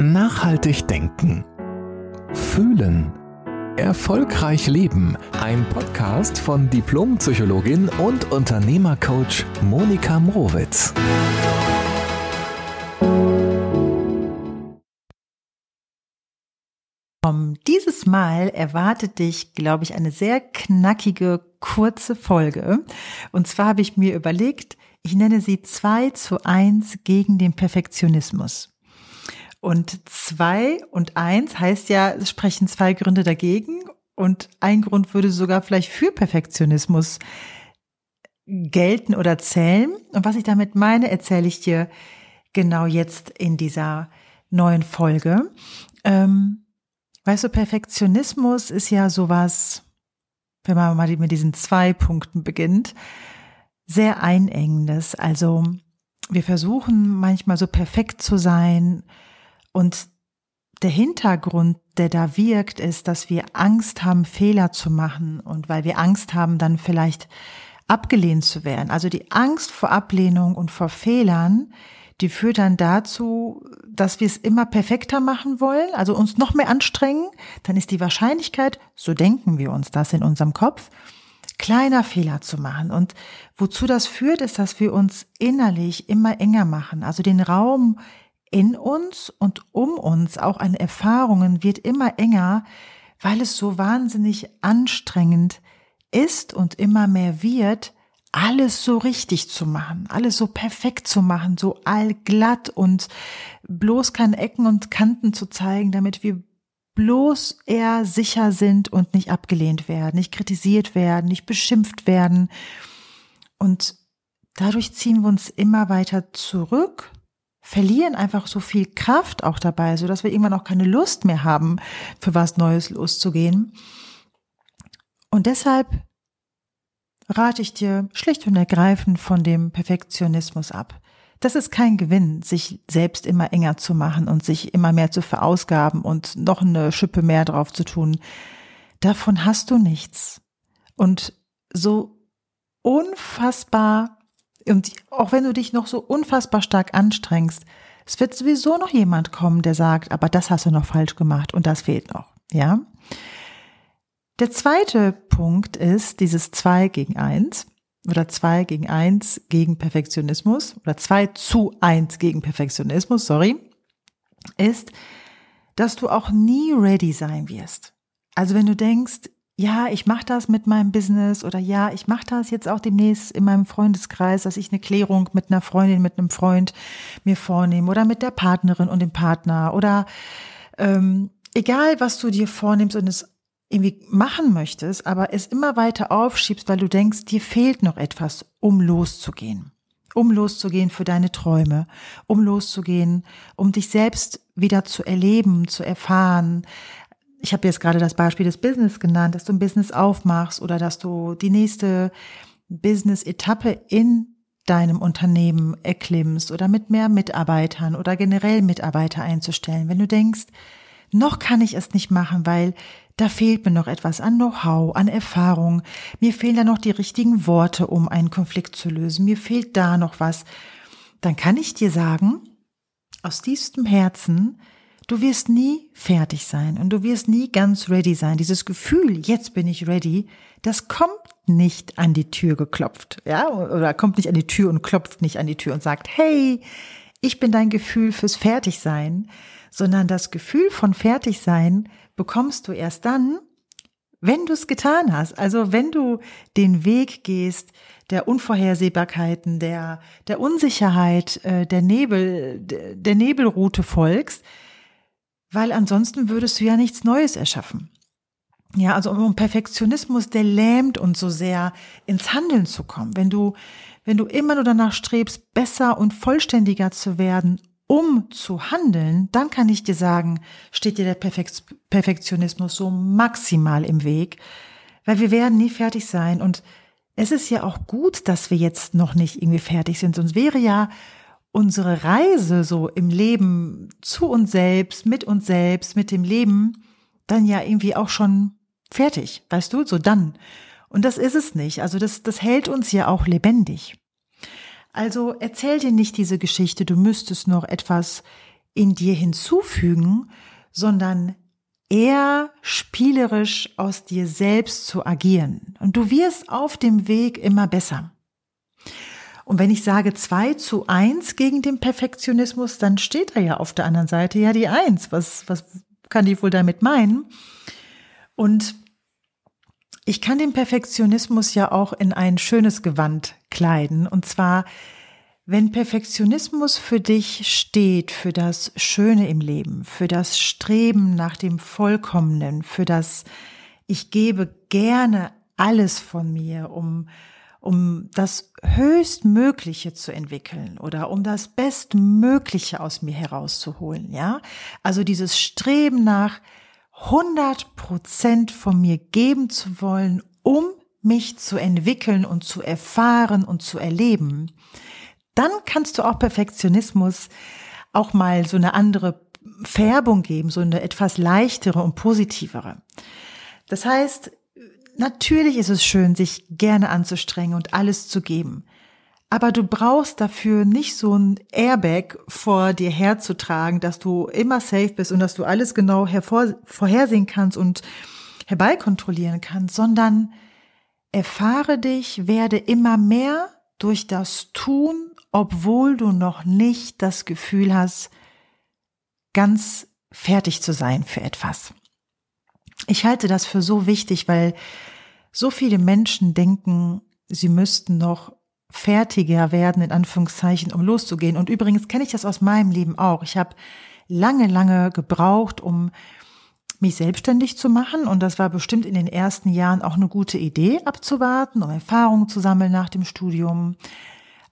Nachhaltig denken. Fühlen. Erfolgreich leben. Ein Podcast von Diplompsychologin und Unternehmercoach Monika Mrowitz. Dieses Mal erwartet dich, glaube ich, eine sehr knackige, kurze Folge. Und zwar habe ich mir überlegt, ich nenne sie 2 zu 1 gegen den Perfektionismus. Und zwei und eins heißt ja, es sprechen zwei Gründe dagegen und ein Grund würde sogar vielleicht für Perfektionismus gelten oder zählen. Und was ich damit meine, erzähle ich dir genau jetzt in dieser neuen Folge. Ähm, weißt du, Perfektionismus ist ja sowas, wenn man mal mit diesen zwei Punkten beginnt, sehr einengendes. Also wir versuchen manchmal so perfekt zu sein, und der Hintergrund, der da wirkt, ist, dass wir Angst haben, Fehler zu machen und weil wir Angst haben, dann vielleicht abgelehnt zu werden. Also die Angst vor Ablehnung und vor Fehlern, die führt dann dazu, dass wir es immer perfekter machen wollen, also uns noch mehr anstrengen. Dann ist die Wahrscheinlichkeit, so denken wir uns das in unserem Kopf, kleiner Fehler zu machen. Und wozu das führt, ist, dass wir uns innerlich immer enger machen, also den Raum in uns und um uns, auch an Erfahrungen, wird immer enger, weil es so wahnsinnig anstrengend ist und immer mehr wird, alles so richtig zu machen, alles so perfekt zu machen, so allglatt und bloß keine Ecken und Kanten zu zeigen, damit wir bloß eher sicher sind und nicht abgelehnt werden, nicht kritisiert werden, nicht beschimpft werden. Und dadurch ziehen wir uns immer weiter zurück verlieren einfach so viel Kraft auch dabei, so dass wir irgendwann auch keine Lust mehr haben, für was Neues loszugehen. Und deshalb rate ich dir schlicht und ergreifend von dem Perfektionismus ab. Das ist kein Gewinn, sich selbst immer enger zu machen und sich immer mehr zu verausgaben und noch eine Schippe mehr drauf zu tun. Davon hast du nichts. Und so unfassbar und auch wenn du dich noch so unfassbar stark anstrengst, es wird sowieso noch jemand kommen, der sagt, aber das hast du noch falsch gemacht und das fehlt noch, ja? Der zweite Punkt ist dieses zwei gegen eins oder zwei gegen eins gegen Perfektionismus oder zwei zu eins gegen Perfektionismus, sorry, ist, dass du auch nie ready sein wirst. Also wenn du denkst, ja, ich mache das mit meinem Business oder ja, ich mache das jetzt auch demnächst in meinem Freundeskreis, dass ich eine Klärung mit einer Freundin, mit einem Freund mir vornehme oder mit der Partnerin und dem Partner oder ähm, egal, was du dir vornimmst und es irgendwie machen möchtest, aber es immer weiter aufschiebst, weil du denkst, dir fehlt noch etwas, um loszugehen. Um loszugehen für deine Träume, um loszugehen, um dich selbst wieder zu erleben, zu erfahren, ich habe jetzt gerade das Beispiel des Business genannt, dass du ein Business aufmachst oder dass du die nächste Business-Etappe in deinem Unternehmen erklimmst oder mit mehr Mitarbeitern oder generell Mitarbeiter einzustellen. Wenn du denkst, noch kann ich es nicht machen, weil da fehlt mir noch etwas an Know-how, an Erfahrung, mir fehlen da noch die richtigen Worte, um einen Konflikt zu lösen, mir fehlt da noch was, dann kann ich dir sagen, aus tiefstem Herzen, Du wirst nie fertig sein und du wirst nie ganz ready sein. Dieses Gefühl, jetzt bin ich ready, das kommt nicht an die Tür geklopft, ja, oder kommt nicht an die Tür und klopft nicht an die Tür und sagt, hey, ich bin dein Gefühl fürs Fertigsein, sondern das Gefühl von Fertigsein bekommst du erst dann, wenn du es getan hast. Also wenn du den Weg gehst der Unvorhersehbarkeiten, der, der Unsicherheit, äh, der Nebel, der Nebelroute folgst, weil ansonsten würdest du ja nichts Neues erschaffen. Ja, also um Perfektionismus, der lähmt uns so sehr, ins Handeln zu kommen. Wenn du, wenn du immer nur danach strebst, besser und vollständiger zu werden, um zu handeln, dann kann ich dir sagen, steht dir der Perfektionismus so maximal im Weg, weil wir werden nie fertig sein und es ist ja auch gut, dass wir jetzt noch nicht irgendwie fertig sind, sonst wäre ja unsere Reise so im Leben zu uns selbst, mit uns selbst, mit dem Leben, dann ja irgendwie auch schon fertig, weißt du, so dann. Und das ist es nicht. Also das, das hält uns ja auch lebendig. Also erzähl dir nicht diese Geschichte, du müsstest noch etwas in dir hinzufügen, sondern eher spielerisch aus dir selbst zu agieren. Und du wirst auf dem Weg immer besser. Und wenn ich sage zwei zu eins gegen den Perfektionismus, dann steht da ja auf der anderen Seite ja die eins. Was, was kann die wohl damit meinen? Und ich kann den Perfektionismus ja auch in ein schönes Gewand kleiden. Und zwar, wenn Perfektionismus für dich steht, für das Schöne im Leben, für das Streben nach dem Vollkommenen, für das ich gebe gerne alles von mir, um um das Höchstmögliche zu entwickeln oder um das Bestmögliche aus mir herauszuholen, ja? Also dieses Streben nach 100 Prozent von mir geben zu wollen, um mich zu entwickeln und zu erfahren und zu erleben, dann kannst du auch Perfektionismus auch mal so eine andere Färbung geben, so eine etwas leichtere und positivere. Das heißt, natürlich ist es schön, sich gerne anzustrengen und alles zu geben. Aber du brauchst dafür nicht so ein Airbag vor dir herzutragen, dass du immer safe bist und dass du alles genau hervor, vorhersehen kannst und herbeikontrollieren kannst, sondern erfahre dich, werde immer mehr durch das Tun, obwohl du noch nicht das Gefühl hast, ganz fertig zu sein für etwas. Ich halte das für so wichtig, weil so viele Menschen denken, sie müssten noch fertiger werden, in Anführungszeichen, um loszugehen. Und übrigens kenne ich das aus meinem Leben auch. Ich habe lange, lange gebraucht, um mich selbstständig zu machen. Und das war bestimmt in den ersten Jahren auch eine gute Idee, abzuwarten, um Erfahrungen zu sammeln nach dem Studium.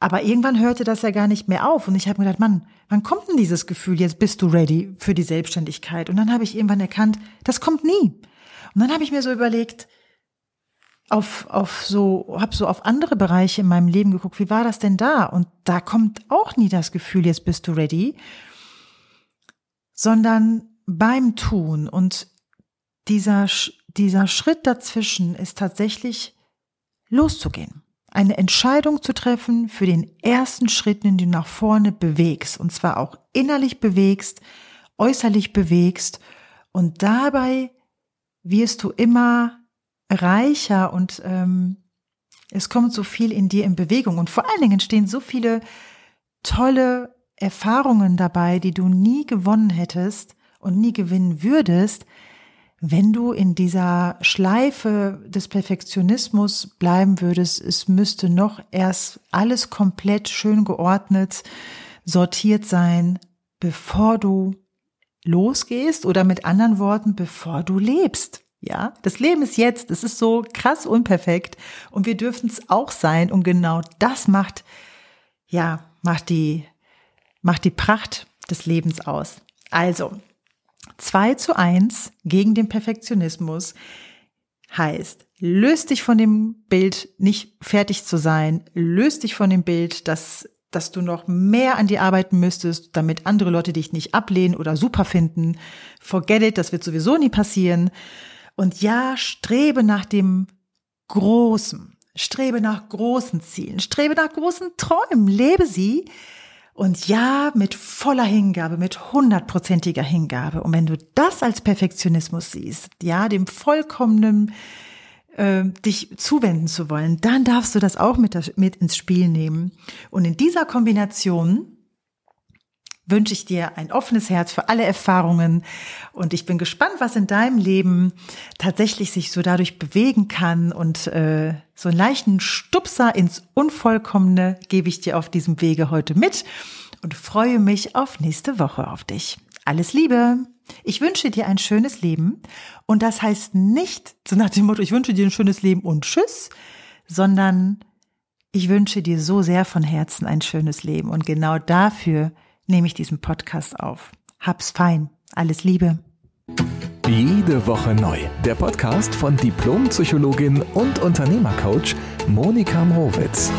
Aber irgendwann hörte das ja gar nicht mehr auf. Und ich habe mir gedacht, Mann, wann kommt denn dieses Gefühl, jetzt bist du ready für die Selbstständigkeit? Und dann habe ich irgendwann erkannt, das kommt nie. Und dann habe ich mir so überlegt, auf, auf so, habe so auf andere Bereiche in meinem Leben geguckt, wie war das denn da? Und da kommt auch nie das Gefühl, jetzt bist du ready, sondern beim Tun. Und dieser, dieser Schritt dazwischen ist tatsächlich loszugehen. Eine Entscheidung zu treffen für den ersten Schritt, den du nach vorne bewegst. Und zwar auch innerlich bewegst, äußerlich bewegst. Und dabei wirst du immer reicher und ähm, es kommt so viel in dir in Bewegung und vor allen Dingen stehen so viele tolle Erfahrungen dabei, die du nie gewonnen hättest und nie gewinnen würdest, wenn du in dieser Schleife des Perfektionismus bleiben würdest. Es müsste noch erst alles komplett schön geordnet, sortiert sein, bevor du losgehst oder mit anderen Worten, bevor du lebst. Ja, das Leben ist jetzt, es ist so krass unperfekt und wir dürfen es auch sein und genau das macht, ja, macht die, macht die Pracht des Lebens aus. Also, zwei zu eins gegen den Perfektionismus heißt, löst dich von dem Bild, nicht fertig zu sein, löst dich von dem Bild, dass dass du noch mehr an dir arbeiten müsstest, damit andere Leute dich nicht ablehnen oder super finden. Forget it, das wird sowieso nie passieren. Und ja, strebe nach dem Großen, strebe nach großen Zielen, strebe nach großen Träumen, lebe sie. Und ja, mit voller Hingabe, mit hundertprozentiger Hingabe. Und wenn du das als Perfektionismus siehst, ja, dem vollkommenen äh, dich zuwenden zu wollen, dann darfst du das auch mit, mit ins Spiel nehmen. Und in dieser Kombination wünsche ich dir ein offenes Herz für alle Erfahrungen und ich bin gespannt, was in deinem Leben tatsächlich sich so dadurch bewegen kann und äh, so einen leichten Stupser ins Unvollkommene gebe ich dir auf diesem Wege heute mit und freue mich auf nächste Woche auf dich. Alles Liebe! Ich wünsche dir ein schönes Leben und das heißt nicht so nach dem Motto, ich wünsche dir ein schönes Leben und tschüss, sondern ich wünsche dir so sehr von Herzen ein schönes Leben und genau dafür nehme ich diesen Podcast auf. Hab's fein. Alles Liebe. Jede Woche neu. Der Podcast von Diplompsychologin und Unternehmercoach Monika Mrowitz.